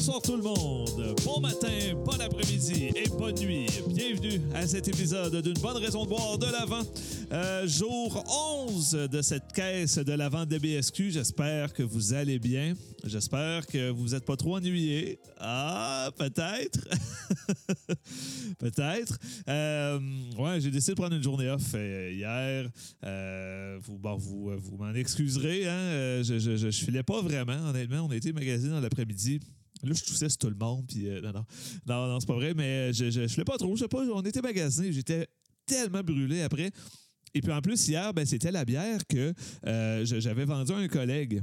Bonsoir tout le monde. Bon matin, bon après-midi et bonne nuit. Bienvenue à cet épisode d'une bonne raison de boire de l'Avent. Euh, jour 11 de cette caisse de l'Avent DBSQ. J'espère que vous allez bien. J'espère que vous n'êtes pas trop ennuyés. Ah, peut-être. peut-être. Euh, ouais, j'ai décidé de prendre une journée off euh, hier. Euh, vous bon, vous, vous m'en excuserez. Hein? Je, je, je, filais pas vraiment, honnêtement. On a été magasiné dans l'après-midi. Là, je toussais sur tout le monde. Puis, euh, non, non, non, non c'est pas vrai, mais je, je, je filais pas trop. Je sais pas, on était magasiné. J'étais tellement brûlé après. Et puis en plus, hier, ben, c'était la bière que euh, j'avais vendue à un collègue.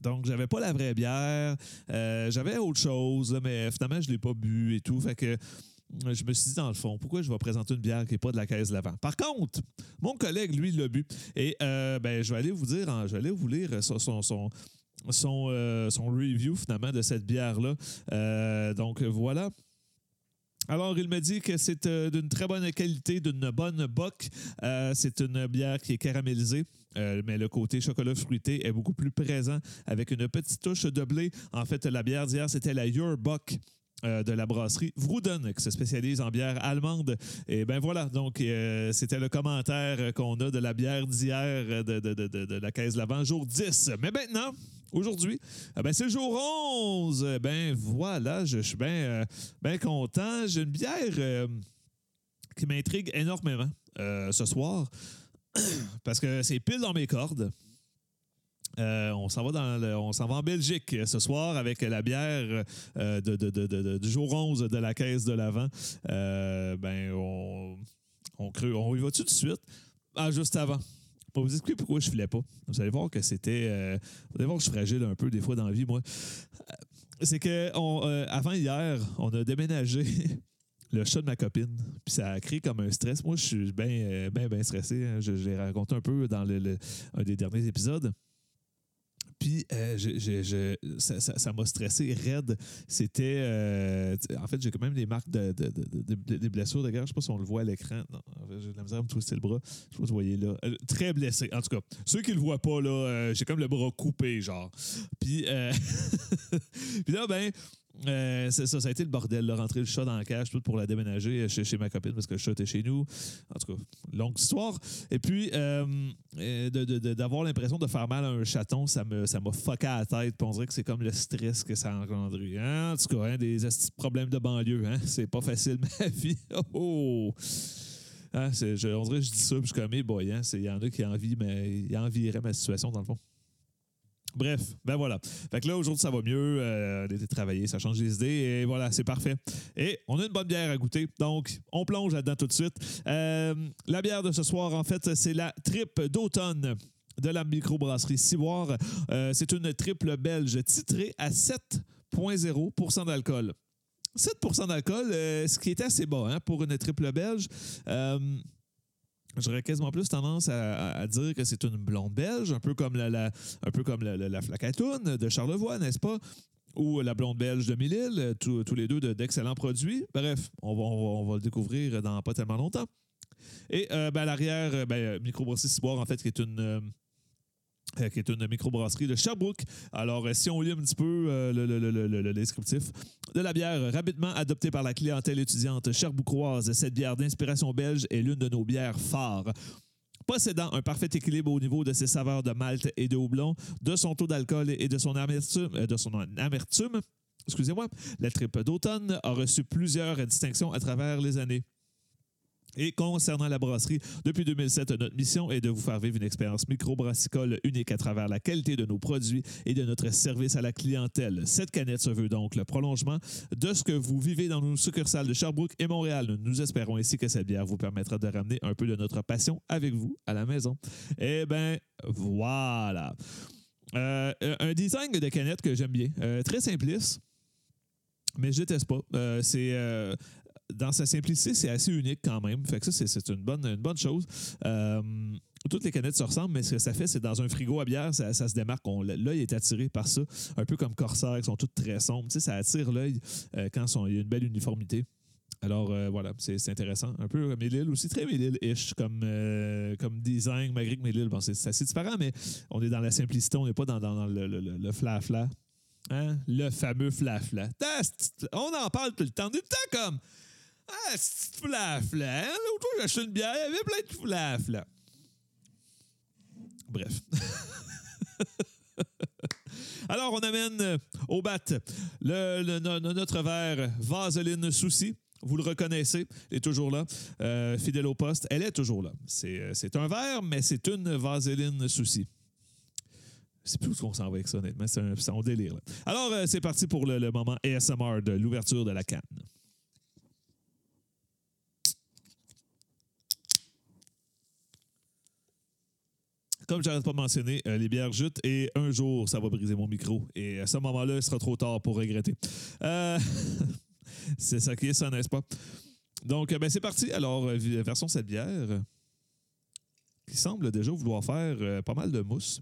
Donc, j'avais pas la vraie bière. Euh, j'avais autre chose, mais finalement, je l'ai pas bu et tout. Fait que euh, je me suis dit, dans le fond, pourquoi je vais présenter une bière qui n'est pas de la caisse de l'avant? Par contre, mon collègue, lui, l'a bu. Et euh, ben, je vais aller vous dire, je vais aller vous lire son, son, euh, son review, finalement, de cette bière-là. Euh, donc, voilà. Alors, il me dit que c'est euh, d'une très bonne qualité, d'une bonne. Euh, c'est une bière qui est caramélisée, mais le côté chocolat fruité est beaucoup plus présent avec une petite touche de blé. En fait, la bière d'hier, c'était la Your Bock. de la brasserie Vrouden, qui se spécialise en bière allemande. Et ben voilà, donc c'était le commentaire qu'on a de la bière d'hier de, de, de, de, la caisse l'avant, jour 10. Mais maintenant, aujourd'hui, eh ben, c'est le jour 11. Eh Ben voilà, je, suis bien ben content. J'ai une bière euh, qui m'intrigue énormément euh, ce soir parce que c'est pile dans mes cordes. On s'en va dans le- on s'en va en Belgique ce soir avec la bière de, de- de- du jour 11 de la caisse de l'avant. Euh, ben on on, on y va tout de suite. Ah, juste avant. Pour vous expliquer pourquoi je filais pas. Vous allez voir que c'était. euh, vous allez voir que je suis fragile un peu des fois dans la vie, moi. Euh, C'est que euh, avant hier, on a déménagé le chat de ma copine. Puis ça a créé comme un stress. Moi, je suis bien, bien, bien stressé. hein. Je, je l'ai raconté un peu dans le- un des derniers épisodes. Euh, ça m'a stressé raide. C'était. euh, en fait, j'ai quand même des marques de, de- de- de- de- des blessures de guerre. Je sais pas si on le voit à l'écran. Non, j'ai de la misère à me twister le bras. Je sais pas si vous voyez là. Euh, très blessé. En tout cas, ceux qui le voient pas, là, j'ai comme le bras coupé, genre. Puis là, ben. Euh, c'est ça, ça a été le bordel, là, rentrer le chat dans la cage, tout pour la déménager chez, chez ma copine parce que le chat était chez nous. En tout cas, longue histoire. Et puis, euh, euh, d'avoir l'impression de faire mal à un chaton, ça ça m'a fucké à la tête. On dirait que c'est comme le stress que ça a engendré. Hein? En tout cas, hein, des problèmes de banlieue. Hein? C'est pas facile, ma vie. Oh! Hein, je, on dirait que je dis ça, puis je suis boy, hein, il y en a qui envient, envieraient ma situation, dans le fond. Bref, ben voilà. Fait que là, aujourd'hui, ça va mieux. Euh, on été travaillé, ça change les idées. Et voilà, c'est parfait. Et on a une bonne bière à goûter. Donc, on plonge là-dedans tout de suite. Euh, la bière de ce soir, en fait, c'est la tripe d'automne de la microbrasserie Ciboire. Euh, c'est une triple belge titrée à 7,0% d'alcool. 7% d'alcool, euh, ce qui est assez bas hein, pour une triple belge. J'aurais quasiment plus tendance à, dire que c'est une blonde belge, un peu comme la, la- un peu comme la, la, la flacatoune de Charlevoix, n'est-ce pas? Ou la blonde belge de Mille-Îles, tous les deux de- d'excellents produits. Bref, on va, on, va, on va le découvrir dans pas tellement longtemps. Et euh, ben, à l'arrière, euh, ben, Microbrasserie Ciboire, en fait, qui est une. Euh, qui est une microbrasserie de Sherbrooke. Alors, euh, si on lit un petit peu euh, le, le- le- le- descriptif de la bière, rapidement adoptée par la clientèle étudiante cherboucroise, cette bière d'inspiration belge est l'une de nos bières phares. Possédant un parfait équilibre au niveau de ses saveurs de malt et de houblon, de son taux d'alcool et de son amertume, euh, de son amertume excusez-moi, la tripe d'automne a reçu plusieurs distinctions à travers les années. Et concernant la brasserie, depuis 2007, notre mission est de vous faire vivre une expérience microbrassicole unique à travers la qualité de nos produits et de notre service à la clientèle. Cette canette se veut donc le prolongement de ce que vous vivez dans nos succursales de Sherbrooke et Montréal. Nous espérons ainsi que cette bière vous permettra de ramener un peu de notre passion avec vous à la maison. Eh bien, voilà. Euh, un design de canette que j'aime bien. Euh, très simpliste mais je déteste pas. Euh, c'est dans sa simplicité, c'est assez unique quand même. Fait que ça, c'est- une bonne, une bonne chose. Euh, toutes les canettes se ressemblent, mais ce que ça fait, c'est dans un frigo à bière, ça, se démarque. L'œil est attiré par ça. Un peu comme Corsair, qui sont toutes très sombres. Tu sais, ça attire l'œil euh, quand il y a une belle uniformité. Alors euh, voilà, c'est intéressant. Un peu comme Mélile aussi, très Mélile-ish comme, comme design, malgré que Mélile, bon, c'est assez différent, mais on est dans la simplicité, on n'est pas dans, le- le- le fla-fla. Hein? Le fameux flafla. On en parle tout le temps. Le temps comme. Ah, c'est flafla. Hein? L'autre fois, j'ai acheté une bière, il y avait plein de flafla. Bref. Alors, on amène euh, au bat le, notre verre Vaseline Souci. Vous le reconnaissez, elle est toujours là, euh, fidèle au poste. Elle est toujours là. C'est euh, un verre, mais c'est une Vaseline Souci. C'est plus où qu'on s'en va avec ça, honnêtement. C'est un, délire. Alors, c'est parti pour le moment ASMR de l'ouverture de la canne. Comme j'arrête pas de mentionner, euh, les bières jutent et un jour, ça va briser mon micro. Et à ce moment-là, il sera trop tard pour regretter. Euh, c'est ça qui est ça, n'est-ce pas? Donc, ben, c'est parti. Alors, euh, version cette bière qui semble déjà vouloir faire pas mal de mousse.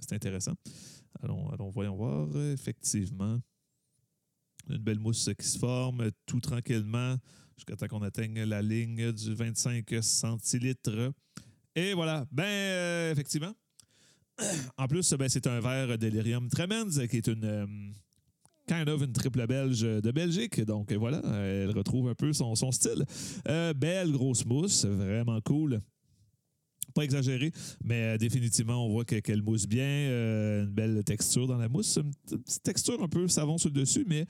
C'est intéressant. Allons, allons, voyons voir. Effectivement, une belle mousse qui se forme tout tranquillement jusqu'à temps qu'on atteigne la ligne du 25 centilitres. Et voilà. Ben, euh, effectivement. En plus, ben, c'est un verre Delirium Tremens, qui est une. Euh, kind of une triple belge de Belgique. Donc voilà, elle retrouve un peu son, style. Euh, belle grosse mousse, vraiment cool. Pas exagéré, mais définitivement, on voit qu'elle mousse bien. une belle texture dans la mousse. Une texture un peu savon sur le dessus, mais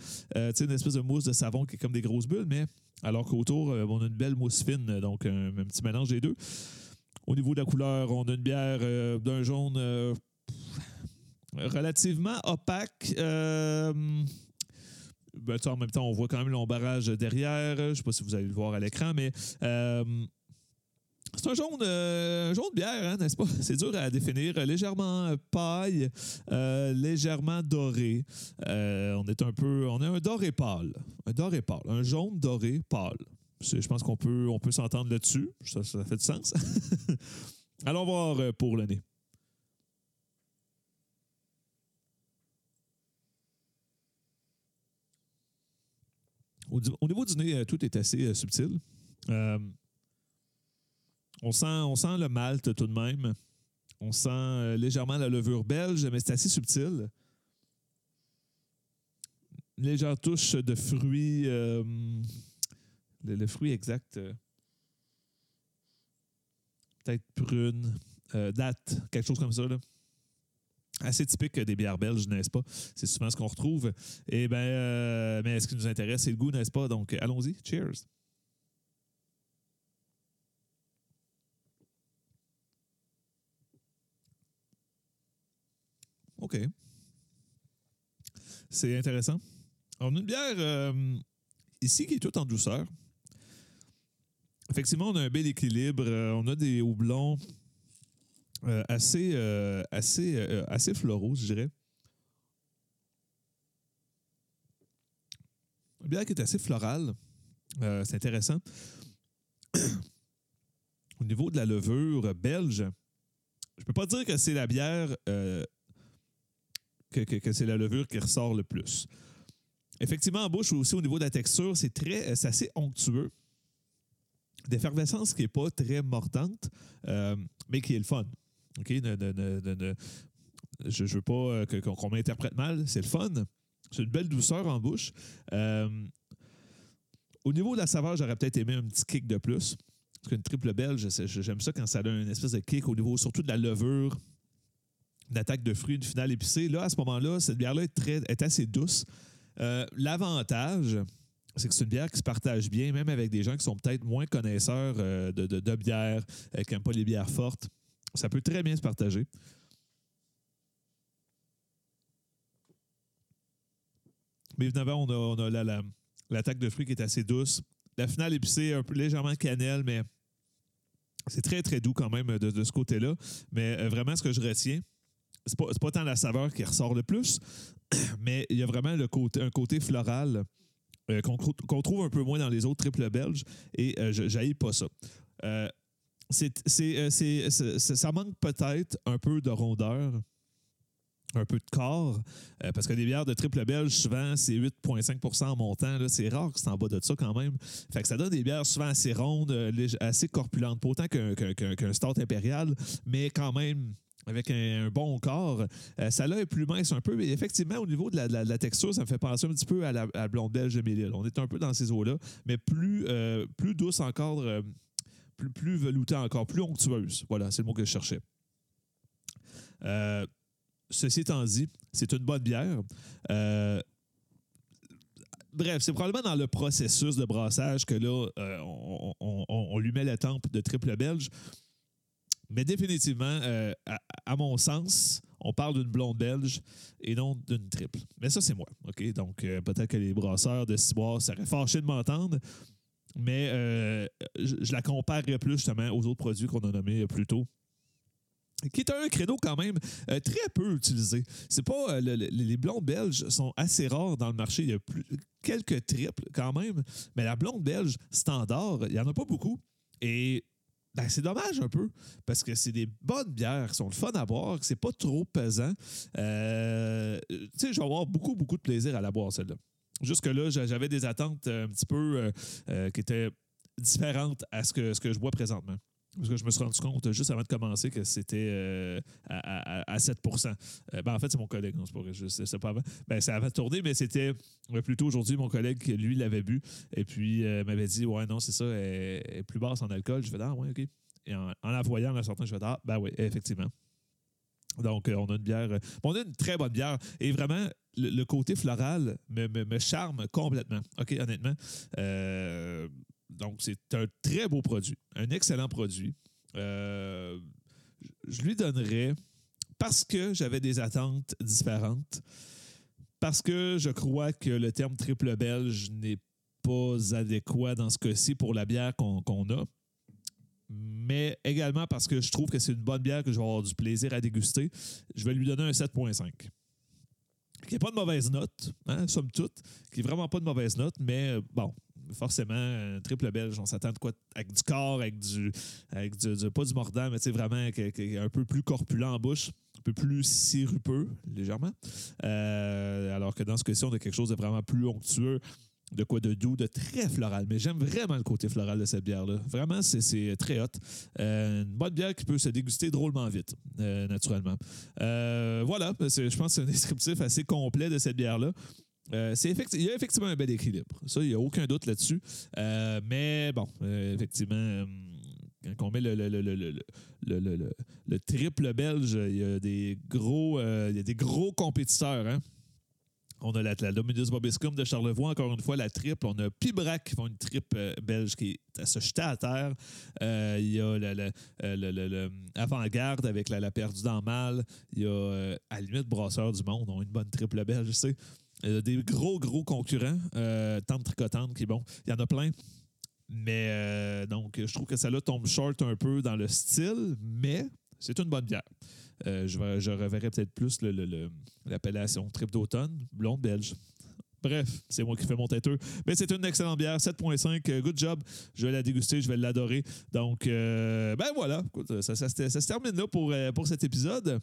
sais une espèce de mousse de savon qui est comme des grosses bulles. Mais alors qu'autour, on a une belle mousse fine, donc un petit mélange des deux. Au niveau de la couleur, on a une bière euh, d'un jaune euh, relativement opaque. Euh, ben, en même temps, on voit quand même l'ombrage derrière. Je ne sais pas si vous allez le voir à l'écran, mais c'est un jaune, jaune bière, hein, n'est-ce pas? C'est dur à définir. Légèrement paille, légèrement doré. on est un peu. On est un doré pâle. Un doré pâle. Un jaune doré pâle. Je pense qu'on peut, on peut s'entendre là-dessus. Ça, fait du sens. Allons voir euh, pour le nez. Au, niveau du nez, euh, tout est assez euh, subtil. on, sent, on sent le malt tout de même. On sent légèrement la levure belge, mais c'est assez subtil. Une légère touche de fruits le, fruit exact, euh, peut-être prune, euh, date, quelque chose comme ça. Là. Assez typique des bières belges, n'est-ce pas? C'est souvent ce qu'on retrouve. Et eh bien, euh, mais ce qui nous intéresse, c'est le goût, n'est-ce pas? Donc, allons-y. Cheers. OK. C'est intéressant. On a une bière ici qui est toute en douceur effectivement, on a un bel équilibre. Euh, on a des houblons euh, assez, euh, assez, assez floraux, je dirais. Une bière qui est assez florale. c'est intéressant. Au niveau de la levure belge, je ne peux pas dire que c'est la bière, c'est la levure qui ressort le plus. Effectivement, en bouche, aussi au niveau de la texture, c'est très, c'est assez onctueux d'effervescence qui n'est pas très mordante, euh, mais qui est le fun. OK? je ne veux pas euh, qu'on m'interprète mal, c'est le fun. C'est une belle douceur en bouche. Euh, au niveau de la saveur, j'aurais peut-être aimé un petit kick de plus. Parce qu'une triple belge, j'aime ça quand ça donne une espèce de kick au niveau surtout de la levure, une attaque de fruits, une finale épicée. Là, à ce moment-là, cette bière-là est, est, assez douce. L'avantage, c'est que c'est une bière qui se partage bien, même avec des gens qui sont peut-être moins connaisseurs euh, de, de, bière, euh, qui n'aiment pas les bières fortes. Ça peut très bien se partager. Mais évidemment, on a, l'attaque de fruits qui est assez douce. La finale épicée, un peu légèrement cannelle, mais c'est très, très doux quand même de, ce côté-là. Mais euh, vraiment, ce que je retiens, c'est pas, pas tant la saveur qui ressort le plus, mais il y a vraiment le côté, un côté floral euh, qu'on trouve un peu moins dans les autres triples belges et euh, je pas ça. Euh, ça manque peut-être un peu de rondeur, un peu de corps, parce que les bières de triple belge, souvent, c'est 8,5% en montant. C'est rare que c'est en bas de ça quand même. Fait que ça donne des bières souvent assez rondes, assez corpulentes, pas autant qu'un start impérial, mais quand même avec un, bon corps. Euh, ça là est plus mince un peu, mais effectivement, au niveau de la, texture, ça me fait penser un petit peu à la, blonde belge de Mélile. On est un peu dans ces eaux-là, mais plus, euh, plus douce encore, euh, plus, plus veloutée encore, plus onctueuse. Voilà, c'est le mot que je cherchais. Ceci étant dit, c'est une bonne bière. bref, c'est probablement dans le processus de brassage que là, on, on, lui met la tempe de triple belge. Mais définitivement, euh, à, mon sens, on parle d'une blonde belge et non d'une triple. Mais ça, c'est moi. OK? Donc, euh, peut-être que les brasseurs de Ciboire seraient fâchés de m'entendre, mais euh, je, la comparerais plus justement aux autres produits qu'on a nommés plus tôt qui est un credo quand même très peu utilisé. C'est pas les blondes belges sont assez rares dans le marché. Il y a plus, quelques triples quand même, mais la blonde belge standard, il y en a pas beaucoup. Et ben, c'est dommage un peu, parce que c'est des bonnes bières qui sont le fun à boire, c'est pas trop pesant. Euh, tu sais, je vais avoir beaucoup, beaucoup de plaisir à la boire, celle-là. Jusque-là, j'avais des attentes un petit peu euh, euh, qui étaient différentes à ce que, ce que je bois présentement. Parce que je me suis rendu compte juste avant de commencer que c'était euh, à, 7% euh, ben, En fait, c'est mon collègue, non, c'est pas vrai, je sais pas avant. Ben, ça avait tourné, mais c'était euh, plutôt aujourd'hui mon collègue lui, l'avait bu. Et puis, m'avait dit Ouais, non, c'est ça, elle, est plus basse en alcool. Je fais Ah, ouais, OK. Et en, la voyant, en sortant, je fais Ah, ben oui, effectivement. Donc, on a une bière. on a une très bonne bière. Et vraiment, le, côté floral me, me, charme complètement. OK, honnêtement. Euh, donc, c'est un très beau produit, un excellent produit. Euh, je lui donnerais, parce que j'avais des attentes différentes, parce que je crois que le terme triple belge n'est pas adéquat dans ce cas-ci pour la bière qu'on a, mais également parce que je trouve que c'est une bonne bière que je vais avoir du plaisir à déguster, je vais lui donner un 7.5 qui n'est pas de mauvaise note, hein, somme toute, qui n'est vraiment pas de mauvaise note, mais euh, bon, forcément, un triple belge, on s'attend de quoi avec du corps, avec du, avec pas du mordant, mais vraiment un peu plus corpulent en bouche, un peu plus sirupeux, légèrement. Euh, alors que dans ce cas-ci, on a quelque chose de vraiment plus onctueux, de quoi de doux, de très floral. Mais j'aime vraiment le côté floral de cette bière-là. Vraiment, c'est très hot. Euh, une bonne bière qui peut se déguster drôlement vite, euh, naturellement. voilà, je pense que c'est un descriptif assez complet de cette bière-là. Euh, il y a effectivement un bel équilibre. Ça, il n'y a aucun doute là-dessus. Euh, mais bon, euh, effectivement, quand on met le, le, triple belge, il y a des gros, il y a des gros compétiteurs. Hein. On a la, la Dominus Bobiscum de Charlevoix, encore une fois, la triple. On a Pibrac qui font une triple belge qui est à se jeter à terre. il y a l'avant-garde avec la, perdue dans le mal. Il y a, à la limite, Brasseur du Monde ont une bonne triple belge, tu sais. Il des gros, gros concurrents. Euh, Tante Tricotante, qui est bon. Il y en a plein. Mais euh, donc, je trouve que ça là tombe short un peu dans le style, mais c'est une bonne bière. Euh, je, je, reverrai peut-être plus l'appellation trip d'automne, blonde belge. Bref, c'est moi qui fais mon têteux. Mais c'est une excellente bière, 7.5. Good job. Je vais la déguster, je vais l'adorer. Donc, ben voilà. ça, ça, se termine là pour, pour cet épisode.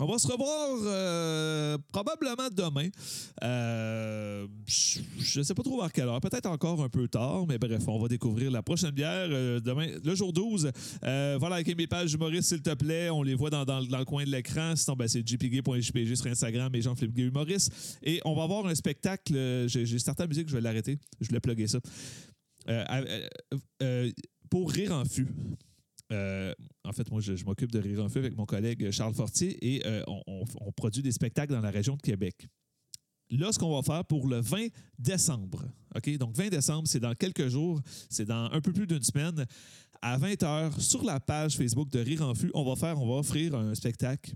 On va se revoir euh, probablement demain. Euh, je ne sais pas trop vers quelle heure. Peut-être encore un peu tard, mais bref, on va découvrir la prochaine bière euh, demain, le jour 12. voilà, avec mes pages humoristes, s'il te plaît. On les voit dans, le coin de l'écran. Sinon, ben, c'est jpg.jpg sur Instagram et Jean-Philippe Gay. Et on va avoir un spectacle. J'ai certaines musiques, je vais l'arrêter. Je voulais plugger ça. pour Rire en fût. Euh, en fait, moi, je, m'occupe de Rire en Feu avec mon collègue Charles Fortier et euh, on, produit des spectacles dans la région de Québec. Là, ce qu'on va faire pour le 20 décembre, OK? Donc, 20 décembre, c'est dans quelques jours, c'est dans un peu plus d'une semaine. À 20 h, sur la page Facebook de Rire en Fût, on va faire, on va offrir un spectacle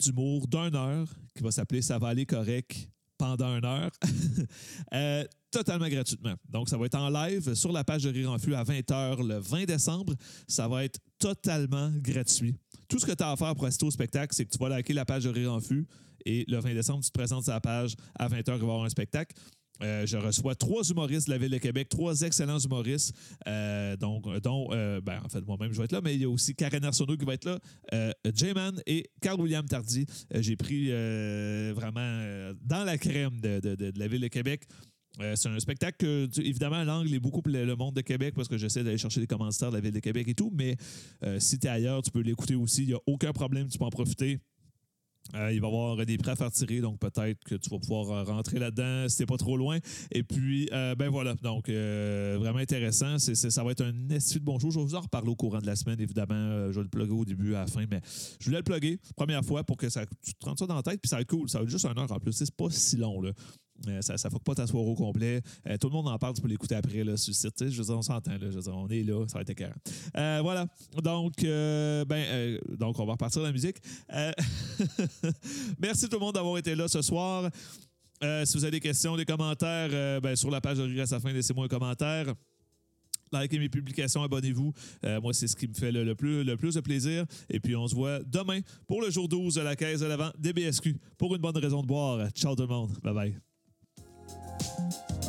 d'humour d'une heure qui va s'appeler Ça va aller correct pendant une heure. euh, totalement gratuitement. Donc, ça va être en live sur la page de Rire en Flux à 20h le 20 décembre. Ça va être totalement gratuit. Tout ce que tu as à faire pour assister au spectacle, c'est que tu vas liker la page de Rire en Flux et le 20 décembre, tu te présentes sur la page à 20h, il va y avoir un spectacle. Euh, je reçois trois humoristes de la ville de Québec, trois excellents humoristes, euh, donc, dont, ben, en fait, moi-même, je vais être là, mais il y a aussi Karen Arsenault qui va être là, J-Man et Carl William Tardy. J'ai pris dans la crème de, la ville de Québec Euh, c'est un spectacle que, évidemment, l'angle est beaucoup pour le, monde de Québec parce que j'essaie d'aller chercher des commanditaires de la ville de Québec et tout, mais euh, si tu es ailleurs, tu peux l'écouter aussi. Il n'y a aucun problème, tu peux en profiter. Euh, il va y avoir des prêts à faire tirer, donc peut-être que tu vas pouvoir euh, rentrer là-dedans si t'es pas trop loin. Et puis, euh, ben voilà, donc vraiment intéressant. Ça va être un esti de bon show. Je vais vous en reparler au courant de la semaine, évidemment. Je vais le plugger au début, à la fin, mais je voulais le plugger première fois pour que ça, tu te rentres ça dans la tête, puis ça va être cool. Ça va être juste une heure en plus. C'est pas si long, là. Euh, ça ne faut pas t'asseoir au complet. Euh, tout le monde en parle, tu peux l'écouter après là, sur le site. Je veux dire, on s'entend. là. Je on est là, ça va être écœurant. Euh, voilà. Donc, ben, donc, on va repartir la musique. Merci tout le monde d'avoir été là ce soir. Si vous avez des questions, des commentaires, ben, sur la page de Rire à sa fin, laissez-moi un commentaire. Likez mes publications, abonnez-vous. Moi, c'est ce qui me fait le, plus, le plus de plaisir. Et puis, on se voit demain pour le jour 12 de la caisse de l'avant des BSQ pour une bonne raison de boire. Ciao tout le monde. Bye thank you